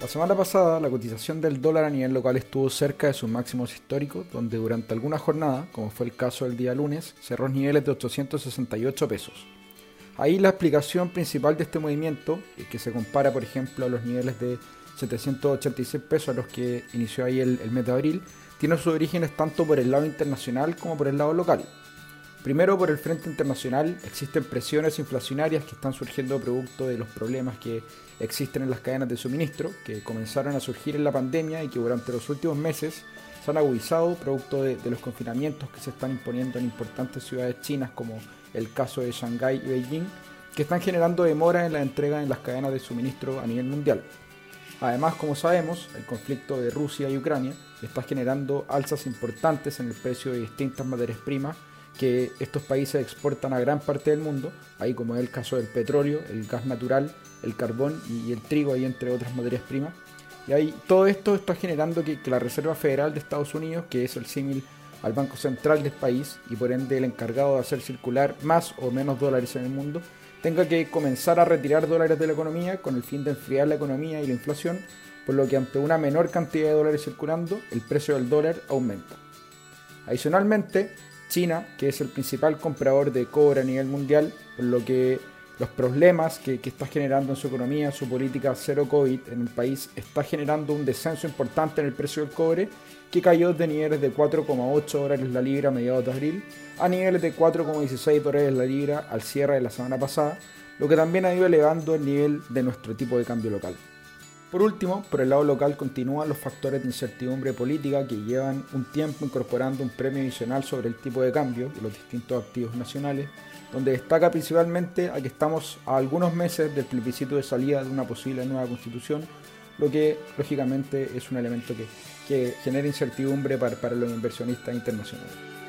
La semana pasada la cotización del dólar a nivel local estuvo cerca de sus máximos históricos, donde durante alguna jornada, como fue el caso del día lunes, cerró niveles de 868 pesos. Ahí la explicación principal de este movimiento, que se compara por ejemplo a los niveles de 786 pesos a los que inició ahí el, el mes de abril, tiene sus orígenes tanto por el lado internacional como por el lado local. Primero, por el frente internacional, existen presiones inflacionarias que están surgiendo producto de los problemas que existen en las cadenas de suministro, que comenzaron a surgir en la pandemia y que durante los últimos meses se han agudizado producto de, los confinamientos que se están imponiendo en importantes ciudades chinas como el caso de Shanghái y Beijing, que están generando demora en la entrega en las cadenas de suministro a nivel mundial. Además, como sabemos, el conflicto de Rusia y Ucrania está generando alzas importantes en el precio de distintas materias primas que estos países exportan a gran parte del mundo, ahí como es el caso del petróleo, el gas natural, el carbón y el trigo, ahí entre otras materias primas. Y ahí todo esto está generando que, la Reserva Federal de Estados Unidos, que es el símil al Banco Central del país y por ende el encargado de hacer circular más o menos dólares en el mundo, tenga que comenzar a retirar dólares de la economía con el fin de enfriar la economía y la inflación, por lo que ante una menor cantidad de dólares circulando, el precio del dólar aumenta. Adicionalmente, China, que es el principal comprador de cobre a nivel mundial, por lo que los problemas que, está generando en su economía, su política cero COVID en el país, está generando un descenso importante en el precio del cobre, que cayó de niveles de 4,8 dólares la libra a mediados de abril a niveles de 4,16 dólares la libra al cierre de la semana pasada, lo que también ha ido elevando el nivel de nuestro tipo de cambio local. Por último, por el lado local continúan los factores de incertidumbre política que llevan un tiempo incorporando un premio adicional sobre el tipo de cambio de los distintos activos nacionales, donde destaca principalmente a que estamos a algunos meses del plebiscito de salida de una posible nueva constitución, lo que lógicamente es un elemento que, genera incertidumbre para los inversionistas internacionales.